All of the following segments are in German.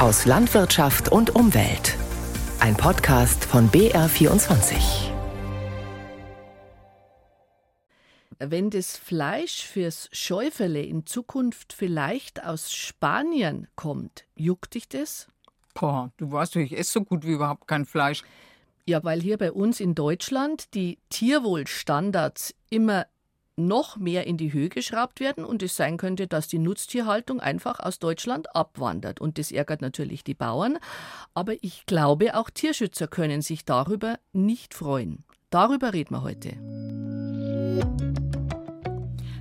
aus Landwirtschaft und Umwelt. Ein Podcast von BR24. Wenn das Fleisch fürs Schäufele in Zukunft vielleicht aus Spanien kommt, juckt dich das? Boah, du weißt doch, ich esse so gut wie überhaupt kein Fleisch. Ja, weil hier bei uns in Deutschland die Tierwohlstandards immer noch mehr in die Höhe geschraubt werden und es sein könnte, dass die Nutztierhaltung einfach aus Deutschland abwandert. Und das ärgert natürlich die Bauern. Aber ich glaube, auch Tierschützer können sich darüber nicht freuen. Darüber reden wir heute.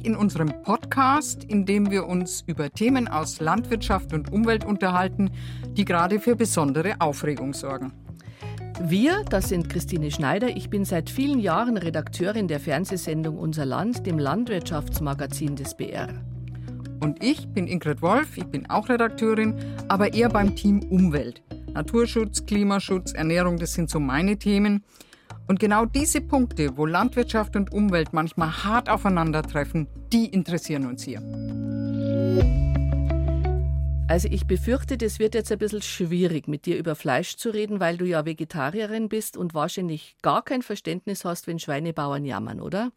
In unserem Podcast, in dem wir uns über Themen aus Landwirtschaft und Umwelt unterhalten, die gerade für besondere Aufregung sorgen. Wir, das sind Christine Schneider. Ich bin seit vielen Jahren Redakteurin der Fernsehsendung Unser Land, dem Landwirtschaftsmagazin des BR. Und ich bin Ingrid Wolf, ich bin auch Redakteurin, aber eher beim Team Umwelt. Naturschutz, Klimaschutz, Ernährung, das sind so meine Themen. Und genau diese Punkte, wo Landwirtschaft und Umwelt manchmal hart aufeinandertreffen, die interessieren uns hier. Also ich befürchte, das wird jetzt ein bisschen schwierig, mit dir über Fleisch zu reden, weil du ja Vegetarierin bist und wahrscheinlich gar kein Verständnis hast, wenn Schweinebauern jammern, oder?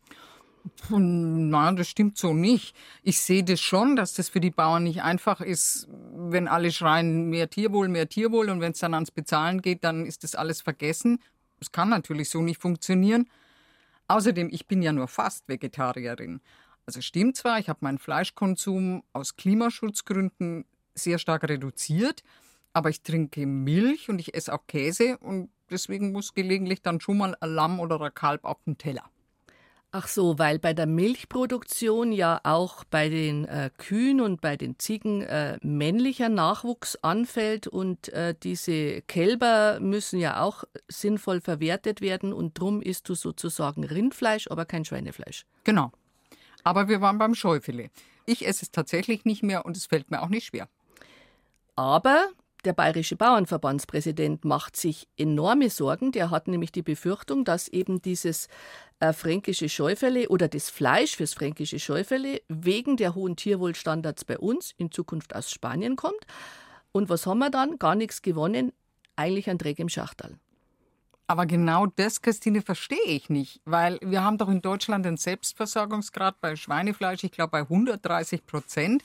Nein, das stimmt so nicht. Ich sehe das schon, dass das für die Bauern nicht einfach ist, wenn alle schreien, mehr Tierwohl, mehr Tierwohl und wenn es dann ans Bezahlen geht, dann ist das alles vergessen. Das kann natürlich so nicht funktionieren. Außerdem, ich bin ja nur fast Vegetarierin. Also stimmt zwar, ich habe meinen Fleischkonsum aus Klimaschutzgründen sehr stark reduziert. Aber ich trinke Milch und ich esse auch Käse und deswegen muss gelegentlich dann schon mal ein Lamm oder ein Kalb auf den Teller. Ach so, weil bei der Milchproduktion ja auch bei den äh, Kühen und bei den Ziegen äh, männlicher Nachwuchs anfällt und äh, diese Kälber müssen ja auch sinnvoll verwertet werden und drum isst du sozusagen Rindfleisch, aber kein Schweinefleisch. Genau. Aber wir waren beim Schäufele. Ich esse es tatsächlich nicht mehr und es fällt mir auch nicht schwer. Aber der bayerische Bauernverbandspräsident macht sich enorme Sorgen. Der hat nämlich die Befürchtung, dass eben dieses äh, fränkische Schäufele oder das Fleisch fürs fränkische Schäufele wegen der hohen Tierwohlstandards bei uns in Zukunft aus Spanien kommt. Und was haben wir dann? Gar nichts gewonnen, eigentlich ein Dreck im Schachtal. Aber genau das, Christine, verstehe ich nicht, weil wir haben doch in Deutschland den Selbstversorgungsgrad bei Schweinefleisch, ich glaube, bei 130 Prozent.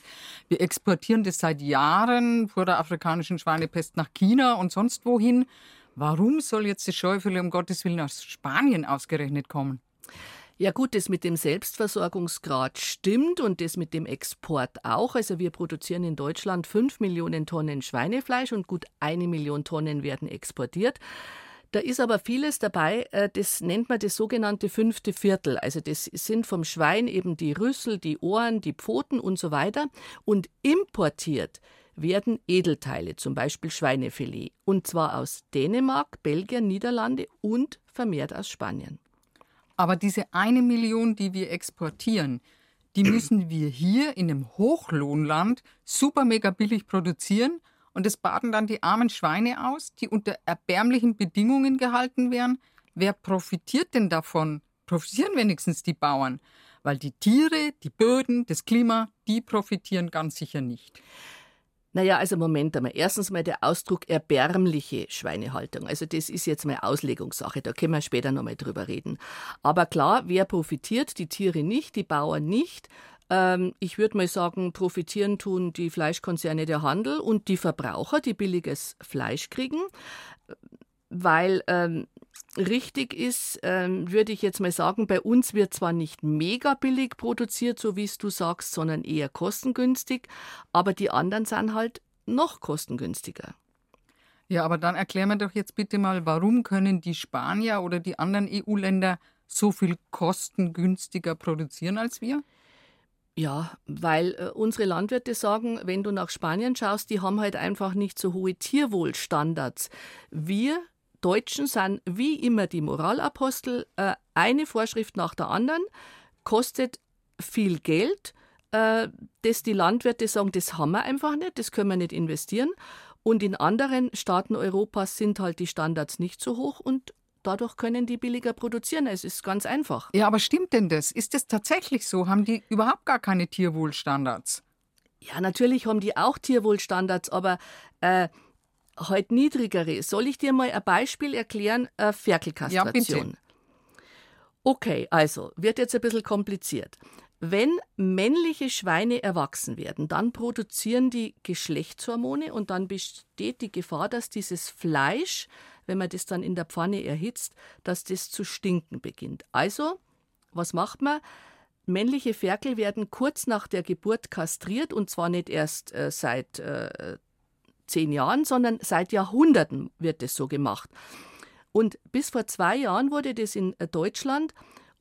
Wir exportieren das seit Jahren vor der afrikanischen Schweinepest nach China und sonst wohin. Warum soll jetzt die Schäufele um Gottes Willen aus Spanien ausgerechnet kommen? Ja gut, das mit dem Selbstversorgungsgrad stimmt und das mit dem Export auch. Also wir produzieren in Deutschland 5 Millionen Tonnen Schweinefleisch und gut eine Million Tonnen werden exportiert. Da ist aber vieles dabei, äh, das nennt man das sogenannte fünfte Viertel. Also das sind vom Schwein eben die Rüssel, die Ohren, die Pfoten und so weiter. Und importiert werden Edelteile, zum Beispiel Schweinefilet. Und zwar aus Dänemark, Belgien, Niederlande und vermehrt aus Spanien. Aber diese eine Million, die wir exportieren, die müssen wir hier in einem Hochlohnland super mega billig produzieren und es baden dann die armen Schweine aus, die unter erbärmlichen Bedingungen gehalten werden. Wer profitiert denn davon? Profitieren wenigstens die Bauern, weil die Tiere, die Böden, das Klima, die profitieren ganz sicher nicht. Naja, also Moment einmal. Erstens mal der Ausdruck erbärmliche Schweinehaltung. Also das ist jetzt mal Auslegungssache, da können wir später nochmal drüber reden. Aber klar, wer profitiert? Die Tiere nicht, die Bauern nicht. Ähm, ich würde mal sagen, profitieren tun die Fleischkonzerne der Handel und die Verbraucher, die billiges Fleisch kriegen, weil ähm, richtig ist, ähm, würde ich jetzt mal sagen, bei uns wird zwar nicht mega billig produziert, so wie es du sagst, sondern eher kostengünstig, aber die anderen sind halt noch kostengünstiger. Ja, aber dann erklär mir doch jetzt bitte mal, warum können die Spanier oder die anderen EU-Länder so viel kostengünstiger produzieren als wir? Ja, weil äh, unsere Landwirte sagen, wenn du nach Spanien schaust, die haben halt einfach nicht so hohe Tierwohlstandards. Wir Deutschen sind wie immer die Moralapostel, äh, eine Vorschrift nach der anderen, kostet viel Geld, äh, das die Landwirte sagen, das haben wir einfach nicht, das können wir nicht investieren. Und in anderen Staaten Europas sind halt die Standards nicht so hoch und dadurch können die billiger produzieren. Es ist ganz einfach. Ja, aber stimmt denn das? Ist das tatsächlich so? Haben die überhaupt gar keine Tierwohlstandards? Ja, natürlich haben die auch Tierwohlstandards, aber äh, halt niedrigere. Soll ich dir mal ein Beispiel erklären? Äh, Ferkelkastration. Ja, bitte. Okay, also wird jetzt ein bisschen kompliziert. Wenn männliche Schweine erwachsen werden, dann produzieren die Geschlechtshormone und dann besteht die Gefahr, dass dieses Fleisch, wenn man das dann in der Pfanne erhitzt, dass das zu stinken beginnt. Also, was macht man? Männliche Ferkel werden kurz nach der Geburt kastriert und zwar nicht erst äh, seit äh, zehn Jahren, sondern seit Jahrhunderten wird das so gemacht. Und bis vor zwei Jahren wurde das in äh, Deutschland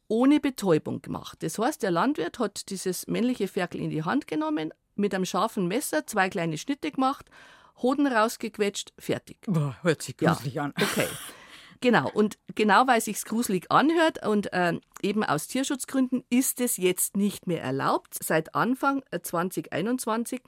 ohne Betäubung gemacht. Das heißt, der Landwirt hat dieses männliche Ferkel in die Hand genommen, mit einem scharfen Messer zwei kleine Schnitte gemacht, Hoden rausgequetscht, fertig. Boah, hört sich gruselig ja, an. Okay. Genau, und genau weil sich's gruselig anhört und äh, eben aus Tierschutzgründen ist es jetzt nicht mehr erlaubt. Seit Anfang 2021 äh,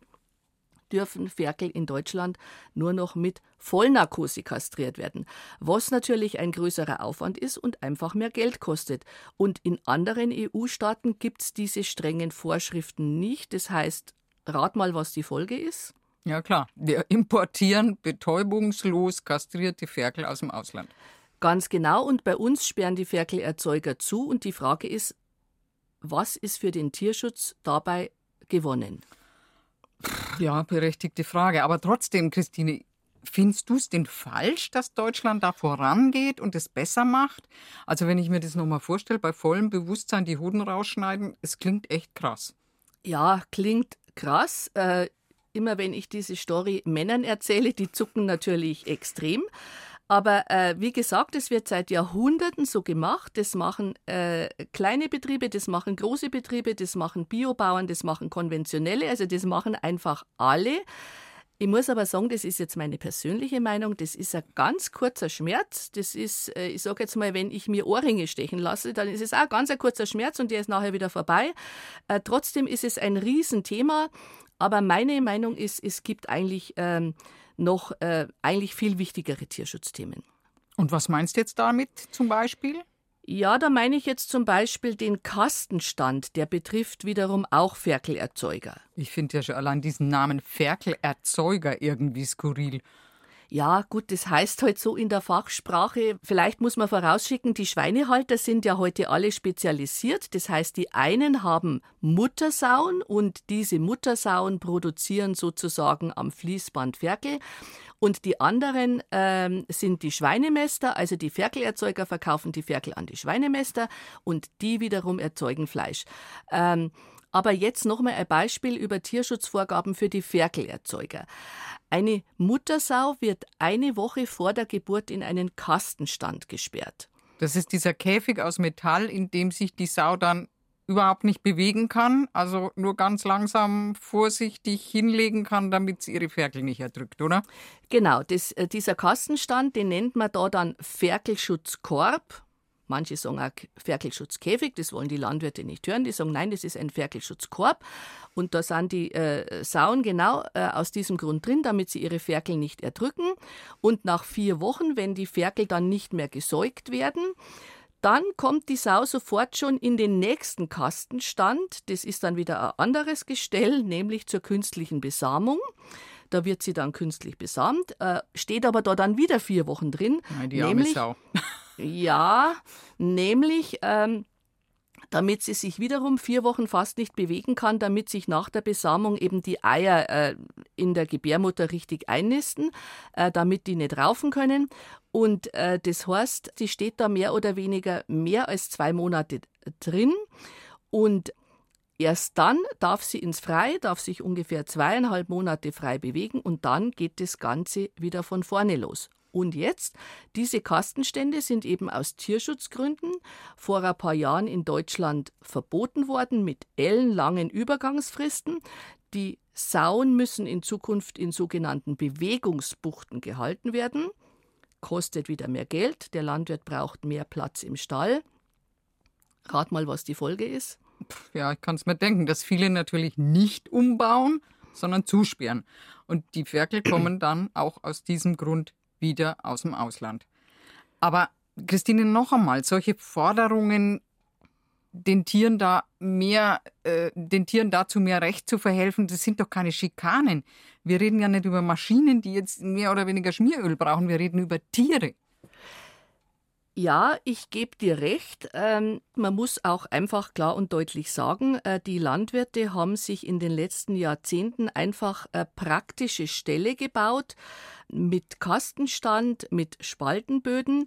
dürfen Ferkel in Deutschland nur noch mit Vollnarkose kastriert werden, was natürlich ein größerer Aufwand ist und einfach mehr Geld kostet. Und in anderen EU-Staaten gibt es diese strengen Vorschriften nicht. Das heißt, rat mal, was die Folge ist. Ja klar, wir importieren betäubungslos kastrierte Ferkel aus dem Ausland. Ganz genau, und bei uns sperren die Ferkelerzeuger zu und die Frage ist, was ist für den Tierschutz dabei gewonnen? Ja, berechtigte Frage. Aber trotzdem, Christine, findest du es denn falsch, dass Deutschland da vorangeht und es besser macht? Also wenn ich mir das nochmal vorstelle, bei vollem Bewusstsein die Hoden rausschneiden, es klingt echt krass. Ja, klingt krass. Äh, immer wenn ich diese Story Männern erzähle, die zucken natürlich extrem. Aber äh, wie gesagt, es wird seit Jahrhunderten so gemacht. Das machen äh, kleine Betriebe, das machen große Betriebe, das machen Biobauern, das machen konventionelle, also das machen einfach alle. Ich muss aber sagen, das ist jetzt meine persönliche Meinung, das ist ein ganz kurzer Schmerz. Das ist, äh, ich sage jetzt mal, wenn ich mir Ohrringe stechen lasse, dann ist es auch ganz ein kurzer Schmerz und der ist nachher wieder vorbei. Äh, trotzdem ist es ein Riesenthema. Aber meine Meinung ist, es gibt eigentlich ähm, noch äh, eigentlich viel wichtigere Tierschutzthemen. Und was meinst du jetzt damit zum Beispiel? Ja, da meine ich jetzt zum Beispiel den Kastenstand, der betrifft wiederum auch Ferkelerzeuger. Ich finde ja schon allein diesen Namen Ferkelerzeuger irgendwie skurril. Ja, gut, das heißt halt so in der Fachsprache. Vielleicht muss man vorausschicken, die Schweinehalter sind ja heute alle spezialisiert. Das heißt, die einen haben Muttersauen und diese Muttersauen produzieren sozusagen am Fließband Ferkel. Und die anderen ähm, sind die Schweinemäster, also die Ferkelerzeuger verkaufen die Ferkel an die Schweinemäster und die wiederum erzeugen Fleisch. Ähm, aber jetzt nochmal ein Beispiel über Tierschutzvorgaben für die Ferkelerzeuger. Eine Muttersau wird eine Woche vor der Geburt in einen Kastenstand gesperrt. Das ist dieser Käfig aus Metall, in dem sich die Sau dann überhaupt nicht bewegen kann, also nur ganz langsam vorsichtig hinlegen kann, damit sie ihre Ferkel nicht erdrückt, oder? Genau, das, äh, dieser Kastenstand, den nennt man da dann Ferkelschutzkorb. Manche sagen auch Ferkelschutzkäfig, das wollen die Landwirte nicht hören. Die sagen, nein, das ist ein Ferkelschutzkorb. Und da sind die äh, Sauen genau äh, aus diesem Grund drin, damit sie ihre Ferkel nicht erdrücken. Und nach vier Wochen, wenn die Ferkel dann nicht mehr gesäugt werden, dann kommt die Sau sofort schon in den nächsten Kastenstand. Das ist dann wieder ein anderes Gestell, nämlich zur künstlichen Besamung. Da wird sie dann künstlich besamt, äh, steht aber da dann wieder vier Wochen drin. Nein, die arme Sau. Ja, nämlich ähm, damit sie sich wiederum vier Wochen fast nicht bewegen kann, damit sich nach der Besamung eben die Eier äh, in der Gebärmutter richtig einnisten, äh, damit die nicht raufen können. Und äh, das heißt, sie steht da mehr oder weniger mehr als zwei Monate drin und Erst dann darf sie ins Freie, darf sich ungefähr zweieinhalb Monate frei bewegen und dann geht das Ganze wieder von vorne los. Und jetzt, diese Kastenstände sind eben aus Tierschutzgründen vor ein paar Jahren in Deutschland verboten worden mit ellenlangen Übergangsfristen. Die Sauen müssen in Zukunft in sogenannten Bewegungsbuchten gehalten werden. Kostet wieder mehr Geld, der Landwirt braucht mehr Platz im Stall. Rat mal, was die Folge ist. Ja, ich kann es mir denken, dass viele natürlich nicht umbauen, sondern zusperren. Und die Ferkel kommen dann auch aus diesem Grund wieder aus dem Ausland. Aber Christine, noch einmal, solche Forderungen den Tieren da mehr, äh, den Tieren dazu mehr Recht zu verhelfen, das sind doch keine Schikanen. Wir reden ja nicht über Maschinen, die jetzt mehr oder weniger Schmieröl brauchen, wir reden über Tiere. Ja, ich gebe dir recht. Ähm, man muss auch einfach klar und deutlich sagen, äh, die Landwirte haben sich in den letzten Jahrzehnten einfach äh, praktische Ställe gebaut mit Kastenstand, mit Spaltenböden.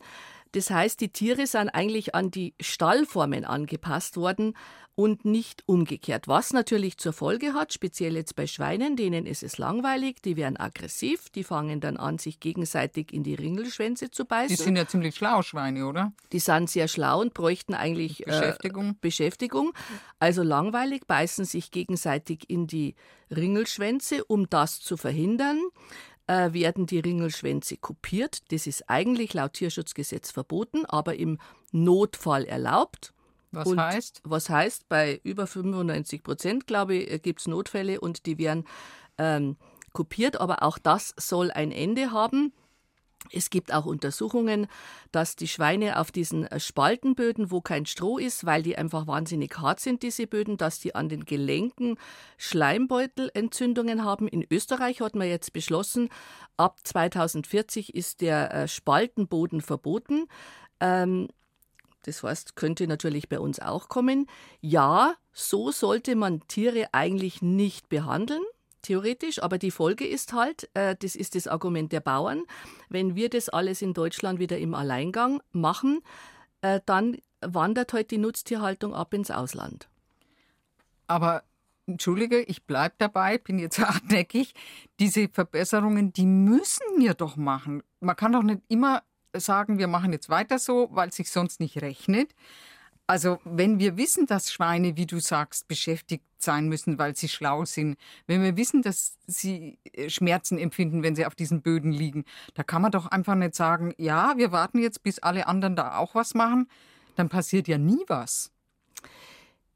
Das heißt, die Tiere sind eigentlich an die Stallformen angepasst worden und nicht umgekehrt. Was natürlich zur Folge hat, speziell jetzt bei Schweinen, denen ist es langweilig, die werden aggressiv, die fangen dann an, sich gegenseitig in die Ringelschwänze zu beißen. Die sind ja ziemlich schlau, Schweine, oder? Die sind sehr schlau und bräuchten eigentlich Beschäftigung. Äh, Beschäftigung. Also langweilig, beißen sich gegenseitig in die Ringelschwänze, um das zu verhindern äh, werden die Ringelschwänze kopiert. Das ist eigentlich laut Tierschutzgesetz verboten, aber im Notfall erlaubt. Was und heißt? Was heißt, bei über 95 Prozent, glaube ich, äh, gibt es Notfälle und die werden ähm, kopiert, aber auch das soll ein Ende haben. Es gibt auch Untersuchungen, dass die Schweine auf diesen äh, Spaltenböden, wo kein Stroh ist, weil die einfach wahnsinnig hart sind, diese Böden, dass die an den Gelenken Schleimbeutelentzündungen haben. In Österreich hat man jetzt beschlossen, ab 2040 ist der äh, Spaltenboden verboten. Ähm, das heißt, könnte natürlich bei uns auch kommen. Ja, so sollte man Tiere eigentlich nicht behandeln theoretisch, aber die Folge ist halt, äh, das ist das Argument der Bauern, wenn wir das alles in Deutschland wieder im Alleingang machen, äh, dann wandert halt die Nutztierhaltung ab ins Ausland. Aber Entschuldige, ich bleibe dabei, bin jetzt hartnäckig. Diese Verbesserungen, die müssen wir doch machen. Man kann doch nicht immer sagen, wir machen jetzt weiter so, weil es sich sonst nicht rechnet. Also wenn wir wissen, dass Schweine, wie du sagst, beschäftigt sein müssen, weil sie schlau sind, wenn wir wissen, dass sie äh, Schmerzen empfinden, wenn sie auf diesen Böden liegen, da kann man doch einfach nicht sagen, ja, wir warten jetzt, bis alle anderen da auch was machen, dann passiert ja nie was.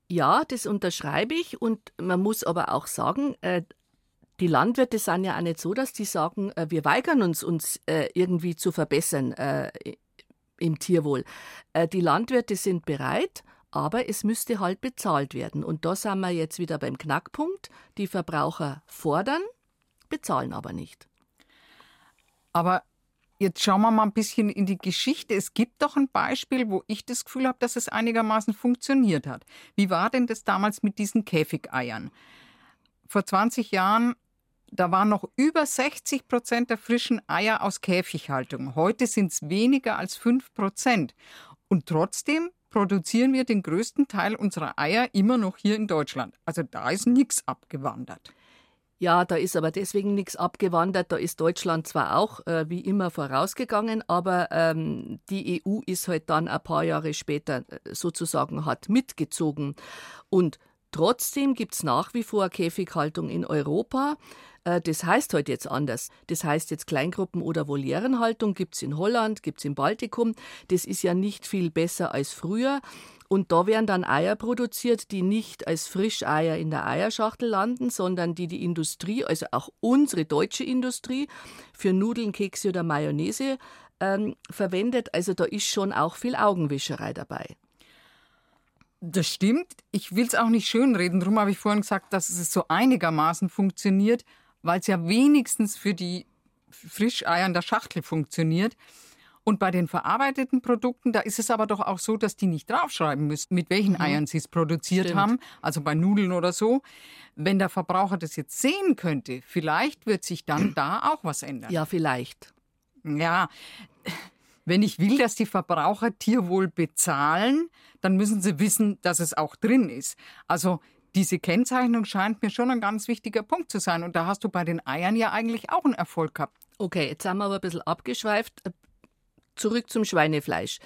Ja, das unterschreibe ich und man muss aber auch sagen, äh, die Landwirte sind ja auch nicht so, dass die sagen, äh, wir weigern uns, uns irgendwie zu verbessern im Tierwohl. Äh, die Landwirte sind bereit, aber es müsste halt bezahlt werden. Und da sind wir jetzt wieder beim Knackpunkt. Die Verbraucher fordern, bezahlen aber nicht. Aber jetzt schauen wir mal ein bisschen in die Geschichte. Es gibt doch ein Beispiel, wo ich das Gefühl habe, dass es einigermaßen funktioniert hat. Wie war denn das damals mit diesen Käfigeiern? Vor 20 Jahren da waren noch über 60 Prozent der frischen Eier aus Käfighaltung. Heute sind es weniger als 5 Prozent. Und trotzdem produzieren wir den größten Teil unserer Eier immer noch hier in Deutschland. Also da ist nichts abgewandert. Ja, da ist aber deswegen nichts abgewandert. Da ist Deutschland zwar auch äh, wie immer vorausgegangen, aber ähm, die EU ist halt dann ein paar Jahre später äh, sozusagen hat mitgezogen. Und trotzdem gibt es nach wie vor Käfighaltung in Europa. Äh, das heißt heute jetzt anders. Das heißt jetzt Kleingruppen- oder Volierenhaltung gibt es in Holland, gibt es im Baltikum. Das ist ja nicht viel besser als früher. Und da werden dann Eier produziert, die nicht als Frischeier in der Eierschachtel landen, sondern die die Industrie, also auch unsere deutsche Industrie, für Nudeln, Kekse oder Mayonnaise ähm, verwendet. Also da ist schon auch viel Augenwischerei dabei. Das stimmt. Ich will es auch nicht schönreden. Darum habe ich vorhin gesagt, dass es so einigermaßen funktioniert weil es ja wenigstens für die Frischeier in der Schachtel funktioniert. Und bei den verarbeiteten Produkten, da ist es aber doch auch so, dass die nicht draufschreiben müssen, mit welchen mhm. Eiern sie es produziert Stimmt. haben, also bei Nudeln oder so. Wenn der Verbraucher das jetzt sehen könnte, vielleicht wird sich dann da auch was ändern. Ja, vielleicht. Ja, wenn ich will, dass die Verbraucher Tierwohl bezahlen, dann müssen sie wissen, dass es auch drin ist. Also diese Kennzeichnung scheint mir schon ein ganz wichtiger Punkt zu sein. Und da hast du bei den Eiern ja eigentlich auch einen Erfolg gehabt. Okay, jetzt haben wir aber ein bisschen abgeschweift. Zurück zum Schweinefleisch.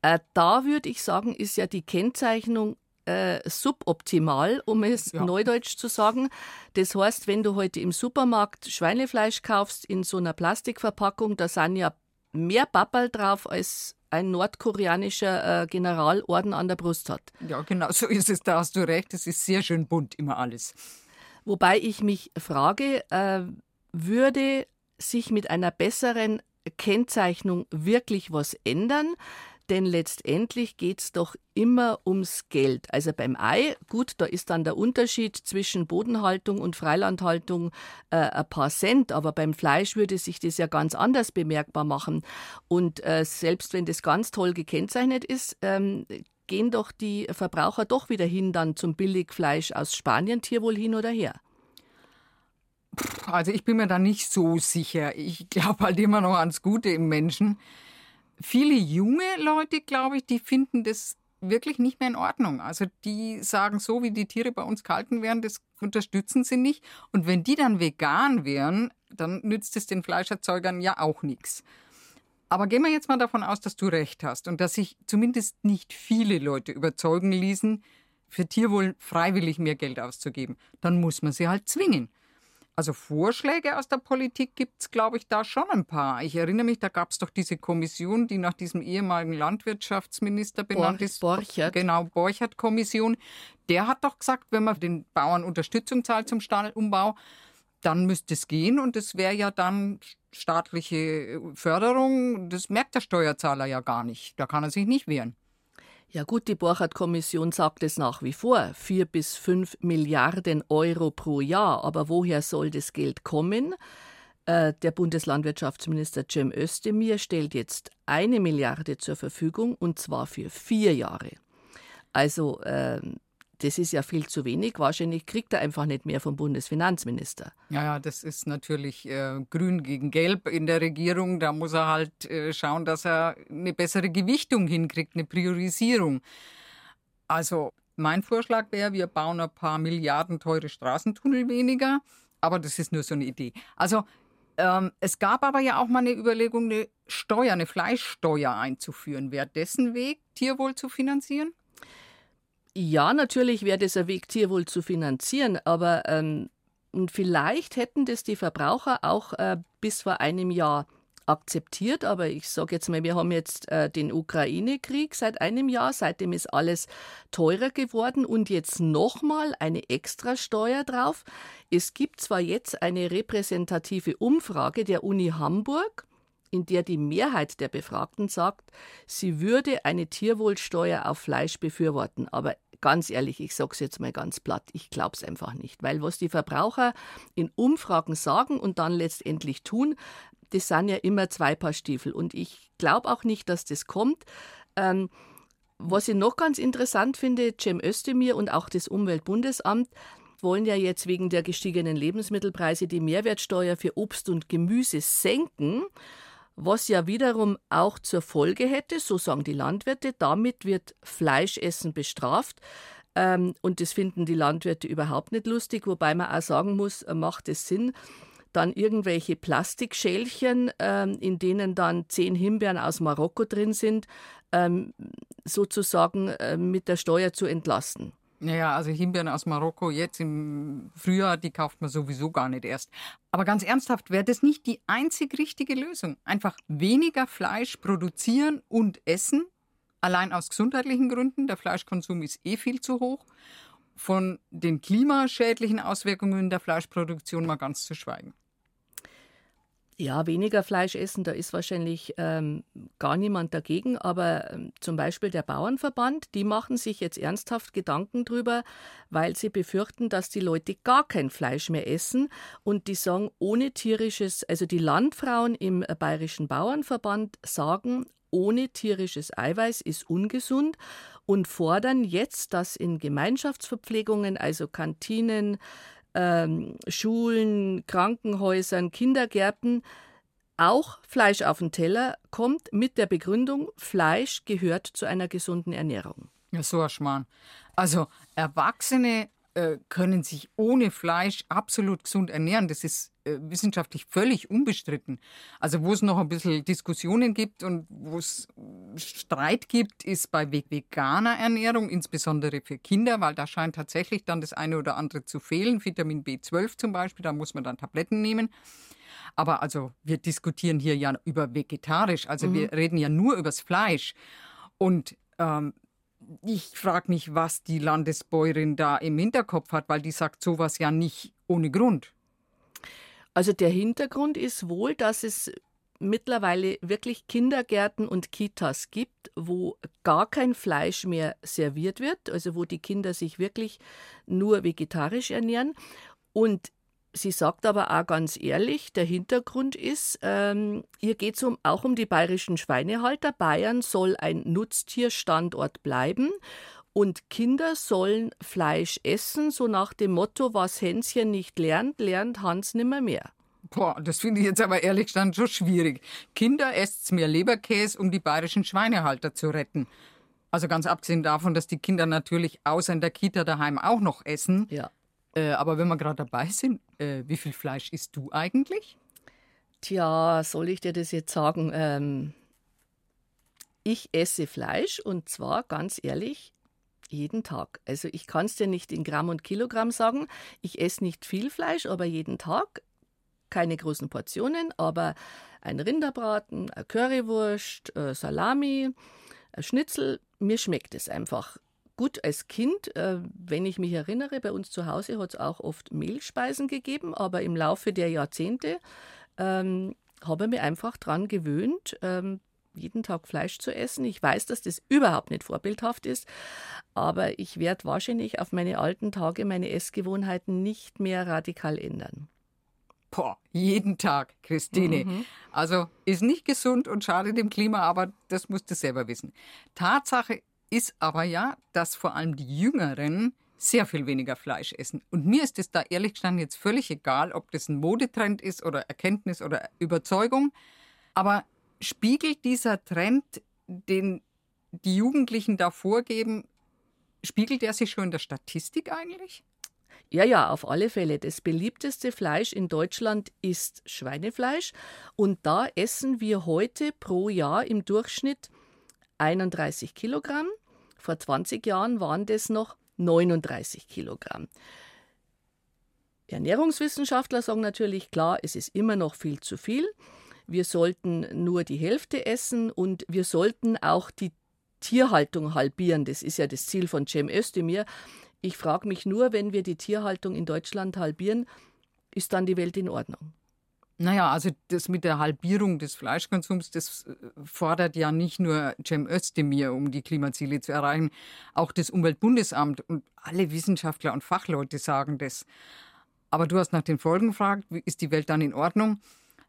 Äh, da würde ich sagen, ist ja die Kennzeichnung äh, suboptimal, um es ja. neudeutsch zu sagen. Das heißt, wenn du heute im Supermarkt Schweinefleisch kaufst in so einer Plastikverpackung, da sind ja mehr Bappel drauf als ein nordkoreanischer äh, Generalorden an der Brust hat. Ja, genau so ist es, da hast du recht. Es ist sehr schön bunt immer alles. Wobei ich mich frage, äh, würde sich mit einer besseren Kennzeichnung wirklich was ändern? Denn letztendlich geht es doch immer ums Geld. Also beim Ei, gut, da ist dann der Unterschied zwischen Bodenhaltung und Freilandhaltung äh, ein paar Cent, aber beim Fleisch würde sich das ja ganz anders bemerkbar machen. Und äh, selbst wenn das ganz toll gekennzeichnet ist, ähm, gehen doch die Verbraucher doch wieder hin dann zum Billigfleisch aus Spanien, Tierwohl hin oder her. Also ich bin mir da nicht so sicher. Ich glaube halt immer noch ans Gute im Menschen. Viele junge Leute, glaube ich, die finden das wirklich nicht mehr in Ordnung. Also die sagen, so wie die Tiere bei uns gehalten werden, das unterstützen sie nicht. Und wenn die dann vegan wären, dann nützt es den Fleischerzeugern ja auch nichts. Aber gehen wir jetzt mal davon aus, dass du recht hast und dass sich zumindest nicht viele Leute überzeugen ließen, für Tierwohl freiwillig mehr Geld auszugeben. Dann muss man sie halt zwingen. Also Vorschläge aus der Politik gibt es, glaube ich, da schon ein paar. Ich erinnere mich, da gab es doch diese Kommission, die nach diesem ehemaligen Landwirtschaftsminister benannt Bor ist. Borchert. Genau, Borchert-Kommission. Der hat doch gesagt, wenn man den Bauern Unterstützung zahlt zum Stallumbau, dann müsste es gehen und es wäre ja dann staatliche Förderung. Das merkt der Steuerzahler ja gar nicht. Da kann er sich nicht wehren. Ja gut, die Borchardt-Kommission sagt es nach wie vor, vier bis fünf Milliarden Euro pro Jahr. Aber woher soll das Geld kommen? Äh, der Bundeslandwirtschaftsminister Cem Özdemir stellt jetzt eine Milliarde zur Verfügung und zwar für vier Jahre. Also äh, das ist ja viel zu wenig. Wahrscheinlich kriegt er einfach nicht mehr vom Bundesfinanzminister. Ja, ja, das ist natürlich äh, grün gegen gelb in der Regierung. Da muss er halt äh, schauen, dass er eine bessere Gewichtung hinkriegt, eine Priorisierung. Also mein Vorschlag wäre, wir bauen ein paar Milliarden teure Straßentunnel weniger. Aber das ist nur so eine Idee. Also ähm, es gab aber ja auch mal eine Überlegung, eine Steuer, eine Fleischsteuer einzuführen. Wäre dessen Weg, Tierwohl zu finanzieren? Ja, natürlich wäre das ein Weg, Tierwohl zu finanzieren, aber ähm, vielleicht hätten das die Verbraucher auch äh, bis vor einem Jahr akzeptiert, aber ich sage jetzt mal, wir haben jetzt äh, den Ukraine-Krieg seit einem Jahr, seitdem ist alles teurer geworden und jetzt nochmal eine Extrasteuer drauf. Es gibt zwar jetzt eine repräsentative Umfrage der Uni Hamburg, in der die Mehrheit der Befragten sagt, sie würde eine Tierwohlsteuer auf Fleisch befürworten. Aber ganz ehrlich, ich sage es jetzt mal ganz platt, ich glaube es einfach nicht. Weil was die Verbraucher in Umfragen sagen und dann letztendlich tun, das sind ja immer zwei Paar Stiefel. Und ich glaube auch nicht, dass das kommt. Ähm, was ich noch ganz interessant finde, Cem Özdemir und auch das Umweltbundesamt wollen ja jetzt wegen der gestiegenen Lebensmittelpreise die Mehrwertsteuer für Obst und Gemüse senken was ja wiederum auch zur Folge hätte, so sagen die Landwirte, damit wird Fleischessen bestraft. Ähm, und das finden die Landwirte überhaupt nicht lustig, wobei man auch sagen muss, äh, macht es Sinn, dann irgendwelche Plastikschälchen, ähm, in denen dann zehn Himbeeren aus Marokko drin sind, ähm, sozusagen äh, mit der Steuer zu entlasten. Naja, also Himbeeren aus Marokko jetzt im Frühjahr, die kauft man sowieso gar nicht erst. Aber ganz ernsthaft, wäre das nicht die einzig richtige Lösung? Einfach weniger Fleisch produzieren und essen, allein aus gesundheitlichen Gründen. Der Fleischkonsum ist eh viel zu hoch. Von den klimaschädlichen Auswirkungen der Fleischproduktion mal ganz zu schweigen. Ja, weniger Fleisch essen, da ist wahrscheinlich ähm, gar niemand dagegen, aber ähm, zum Beispiel der Bauernverband, die machen sich jetzt ernsthaft Gedanken drüber, weil sie befürchten, dass die Leute gar kein Fleisch mehr essen und die sagen, ohne tierisches, also die Landfrauen im äh, Bayerischen Bauernverband sagen, ohne tierisches Eiweiß ist ungesund und fordern jetzt, dass in Gemeinschaftsverpflegungen, also Kantinen, ähm, Schulen, Krankenhäusern, Kindergärten auch Fleisch auf den Teller kommt mit der Begründung, Fleisch gehört zu einer gesunden Ernährung. Ja, so ein Schmarrn. Also Erwachsene äh, können sich ohne Fleisch absolut gesund ernähren. Das ist äh, wissenschaftlich völlig unbestritten. Also wo es noch ein bisschen Diskussionen gibt und wo es Streit gibt, ist bei veganer Ernährung, insbesondere für Kinder, weil da scheint tatsächlich dann das eine oder andere zu fehlen. Vitamin B12 zum Beispiel, da muss man dann Tabletten nehmen. Aber also wir diskutieren hier ja über vegetarisch, also mhm. wir reden ja nur übers Fleisch. Und ähm, ich frage mich, was die Landesbäuerin da im Hinterkopf hat, weil die sagt sowas ja nicht ohne Grund. Also der Hintergrund ist wohl, dass es mittlerweile wirklich Kindergärten und Kitas gibt, wo gar kein Fleisch mehr serviert wird, also wo die Kinder sich wirklich nur vegetarisch ernähren. Und sie sagt aber auch ganz ehrlich, der Hintergrund ist, ähm, hier geht es um, auch um die bayerischen Schweinehalter. Bayern soll ein Nutztierstandort bleiben. Und Kinder sollen Fleisch essen, so nach dem Motto, was Hänschen nicht lernt, lernt Hans nimmer mehr. Boah, das finde ich jetzt aber ehrlich gesagt schon schwierig. Kinder esst's mehr Leberkäse, um die bayerischen Schweinehalter zu retten. Also ganz abgesehen davon, dass die Kinder natürlich außer in der Kita daheim auch noch essen. Ja. Äh, aber wenn wir gerade dabei sind, äh, wie viel Fleisch isst du eigentlich? Tja, soll ich dir das jetzt sagen? Ähm, ich esse Fleisch und zwar ganz ehrlich jeden Tag. Also ich kann es dir nicht in Gramm und Kilogramm sagen. Ich esse nicht viel Fleisch, aber jeden Tag keine großen Portionen, aber ein Rinderbraten, eine Currywurst, eine Salami, ein Schnitzel, mir schmeckt es einfach. Gut, als Kind, äh, wenn ich mich erinnere, bei uns zu Hause hat es auch oft Mehlspeisen gegeben, aber im Laufe der Jahrzehnte ähm, habe ich mich einfach daran gewöhnt, ähm, jeden Tag Fleisch zu essen. Ich weiß, dass das überhaupt nicht vorbildhaft ist, aber ich werde wahrscheinlich auf meine alten Tage meine Essgewohnheiten nicht mehr radikal ändern. Boah, jeden Tag, Christine. Mhm. Also ist nicht gesund und schadet dem Klima, aber das musst du selber wissen. Tatsache ist aber ja, dass vor allem die Jüngeren sehr viel weniger Fleisch essen. Und mir ist es da ehrlich gestanden jetzt völlig egal, ob das ein Modetrend ist oder Erkenntnis oder Überzeugung. Aber spiegelt dieser Trend, den die Jugendlichen da vorgeben, spiegelt der sich schon in der Statistik eigentlich? Ja, ja, auf alle Fälle. Das beliebteste Fleisch in Deutschland ist Schweinefleisch. Und da essen wir heute pro Jahr im Durchschnitt 31 Kilogramm. Vor 20 Jahren waren das noch 39 Kilogramm. Ernährungswissenschaftler sagen natürlich klar, es ist immer noch viel zu viel. Wir sollten nur die Hälfte essen und wir sollten auch die Tierhaltung halbieren. Das ist ja das Ziel von Cem Özdemir. Ich frage mich nur, wenn wir die Tierhaltung in Deutschland halbieren, ist dann die Welt in Ordnung? Naja, also das mit der Halbierung des Fleischkonsums, das äh, fordert ja nicht nur Cem Özdemir, um die Klimaziele zu erreichen. Auch das Umweltbundesamt und alle Wissenschaftler und Fachleute sagen das. Aber du hast nach den Folgen gefragt, ist die Welt dann in Ordnung?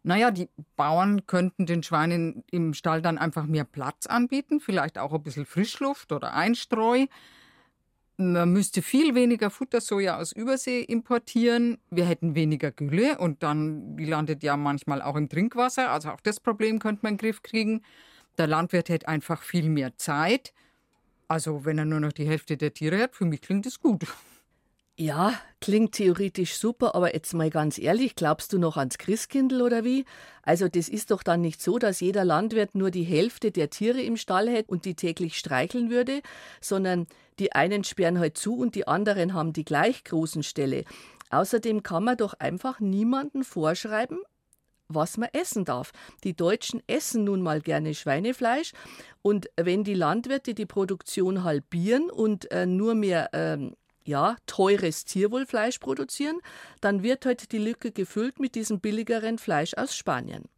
Naja, die Bauern könnten den Schweinen im Stall dann einfach mehr Platz anbieten, vielleicht auch ein bisschen Frischluft oder Einstreu. Man müsste viel weniger Futtersoja aus Übersee importieren. Wir hätten weniger Gülle und dann, die landet ja manchmal auch im Trinkwasser. Also auch das Problem könnte man in den Griff kriegen. Der Landwirt hätte einfach viel mehr Zeit. Also wenn er nur noch die Hälfte der Tiere hat, für mich klingt das gut. Ja, klingt theoretisch super, aber jetzt mal ganz ehrlich, glaubst du noch ans Christkindl oder wie? Also das ist doch dann nicht so, dass jeder Landwirt nur die Hälfte der Tiere im Stall hätte und die täglich streicheln würde, sondern die einen sperren halt zu und die anderen haben die gleich großen Ställe. Außerdem kann man doch einfach niemanden vorschreiben, was man essen darf. Die Deutschen essen nun mal gerne Schweinefleisch und wenn die Landwirte die Produktion halbieren und äh, nur mehr ähm, ja, teures Tierwohlfleisch produzieren, dann wird heute die Lücke gefüllt mit diesem billigeren Fleisch aus Spanien.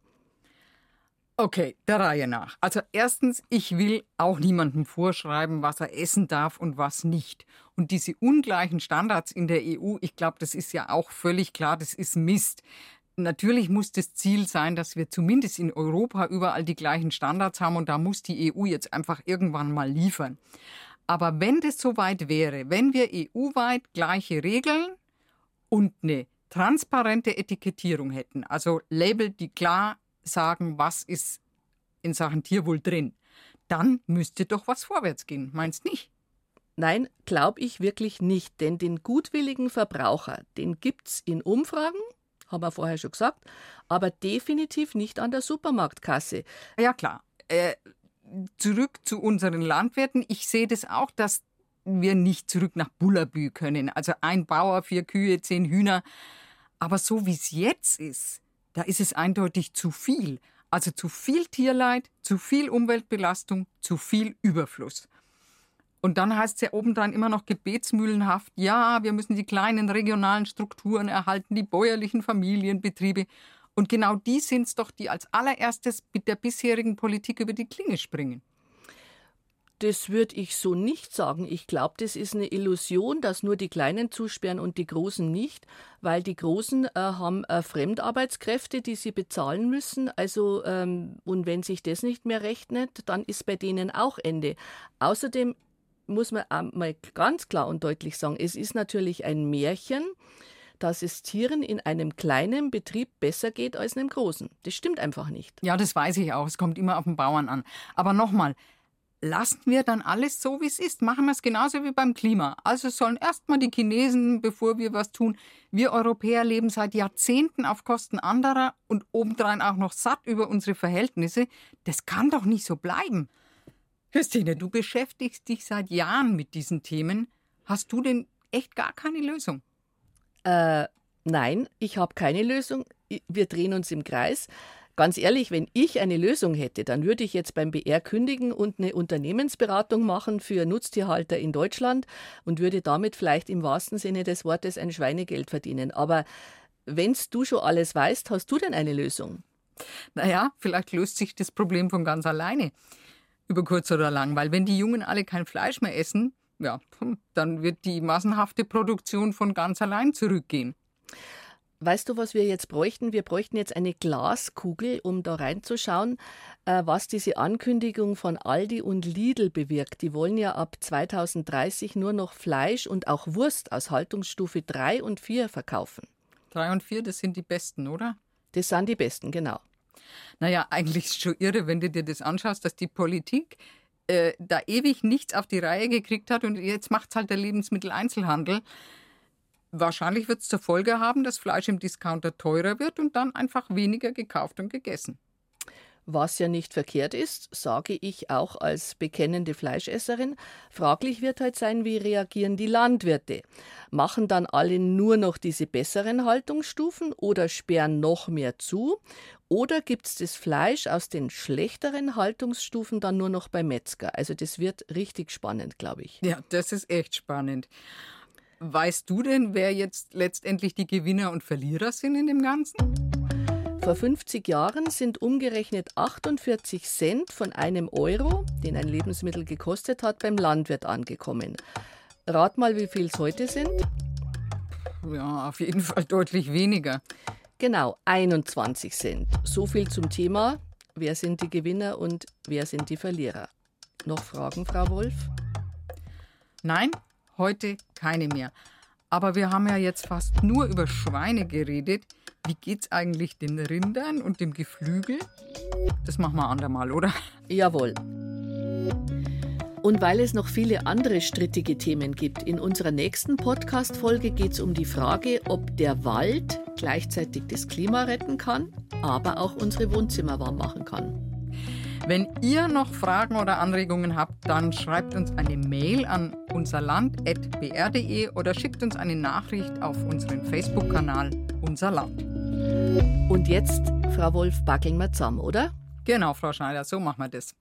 Okay, der Reihe nach. Also erstens, ich will auch niemandem vorschreiben, was er essen darf und was nicht. Und diese ungleichen Standards in der EU, ich glaube, das ist ja auch völlig klar, das ist Mist. Natürlich muss das Ziel sein, dass wir zumindest in Europa überall die gleichen Standards haben und da muss die EU jetzt einfach irgendwann mal liefern. Aber wenn das soweit wäre, wenn wir EU-weit gleiche Regeln und eine transparente Etikettierung hätten, also Label, die klar sagen, was ist in Sachen Tierwohl drin, dann müsste doch was vorwärts gehen, meinst nicht? Nein, glaube ich wirklich nicht, denn den gutwilligen Verbraucher, den gibt's in Umfragen, haben wir vorher schon gesagt, aber definitiv nicht an der Supermarktkasse. Ja klar, äh, zurück zu unseren Landwirten. Ich sehe das auch, dass wir nicht zurück nach Bullabü können. Also ein Bauer, vier Kühe, zehn Hühner. Aber so wie es jetzt ist, da ist es eindeutig zu viel. Also zu viel Tierleid, zu viel Umweltbelastung, zu viel Überfluss. Und dann heißt es ja obendrein immer noch gebetsmühlenhaft, ja, wir müssen die kleinen regionalen Strukturen erhalten, die bäuerlichen Familienbetriebe. Und genau die sind es doch, die als allererstes mit der bisherigen Politik über die Klinge springen. Das würde ich so nicht sagen. Ich glaube, das ist eine Illusion, dass nur die Kleinen zusperren und die Großen nicht, weil die Großen äh, haben äh, Fremdarbeitskräfte, die sie bezahlen müssen. Also, ähm, und wenn sich das nicht mehr rechnet, dann ist bei denen auch Ende. Außerdem muss man mal ganz klar und deutlich sagen, es ist natürlich ein Märchen, dass es Tieren in einem kleinen Betrieb besser geht als in einem großen. Das stimmt einfach nicht. Ja, das weiß ich auch. Es kommt immer auf den Bauern an. Aber nochmal, lassen wir dann alles so, wie es ist. Machen wir es genauso wie beim Klima. Also sollen erstmal die Chinesen, bevor wir was tun. Wir Europäer leben seit Jahrzehnten auf Kosten anderer und obendrein auch noch satt über unsere Verhältnisse. Das kann doch nicht so bleiben. Christine, du beschäftigst dich seit Jahren mit diesen Themen. Hast du denn echt gar keine Lösung? Äh, nein, ich habe keine Lösung. Wir drehen uns im Kreis. Ganz ehrlich, wenn ich eine Lösung hätte, dann würde ich jetzt beim BR kündigen und eine Unternehmensberatung machen für Nutztierhalter in Deutschland und würde damit vielleicht im wahrsten Sinne des Wortes ein Schweinegeld verdienen. Aber wenn's du schon alles weißt, hast du denn eine Lösung? Naja, vielleicht löst sich das Problem von ganz alleine. Über kurz oder lang, weil wenn die Jungen alle kein Fleisch mehr essen, ja, dann wird die massenhafte Produktion von ganz allein zurückgehen. Weißt du, was wir jetzt bräuchten? Wir bräuchten jetzt eine Glaskugel, um da reinzuschauen, äh, was diese Ankündigung von Aldi und Lidl bewirkt. Die wollen ja ab 2030 nur noch Fleisch und auch Wurst aus Haltungsstufe 3 und 4 verkaufen. 3 und 4, das sind die besten, oder? Das sind die besten, genau. Naja, eigentlich ist es schon irre, wenn du dir das anschaust, dass die Politik äh, da ewig nichts auf die Reihe gekriegt hat und jetzt macht es halt der Lebensmitteleinzelhandel. Wahrscheinlich wird es zur Folge haben, dass Fleisch im Discounter teurer wird und dann einfach weniger gekauft und gegessen. Was ja nicht verkehrt ist, sage ich auch als bekennende Fleischesserin. Fraglich wird halt sein, wie reagieren die Landwirte? Machen dann alle nur noch diese besseren Haltungsstufen oder sperren noch mehr zu? Oder gibt es das Fleisch aus den schlechteren Haltungsstufen dann nur noch beim Metzger? Also das wird richtig spannend, glaube ich. Ja, das ist echt spannend. Weißt du denn, wer jetzt letztendlich die Gewinner und Verlierer sind in dem Ganzen? Vor 50 Jahren sind umgerechnet 48 Cent von einem Euro, den ein Lebensmittel gekostet hat, beim Landwirt angekommen. Rat mal, wie viel es heute sind? Ja, auf jeden Fall deutlich weniger. Genau, 21 Cent. So viel zum Thema, wer sind die Gewinner und wer sind die Verlierer. Noch Fragen, Frau Wolf? Nein, heute keine mehr. Aber wir haben ja jetzt fast nur über Schweine geredet. Wie geht's eigentlich den Rindern und dem Geflügel? Das machen wir andermal, oder? Jawohl. Und weil es noch viele andere strittige Themen gibt, in unserer nächsten Podcast-Folge geht es um die Frage, ob der Wald gleichzeitig das Klima retten kann, aber auch unsere Wohnzimmer warm machen kann. Wenn ihr noch Fragen oder Anregungen habt, dann schreibt uns eine Mail an unserland.br.de oder schickt uns eine Nachricht auf unseren Facebook-Kanal Unser Land. Und jetzt, Frau Wolf, backeln wir zusammen, oder? Genau, Frau Schneider, so machen wir das.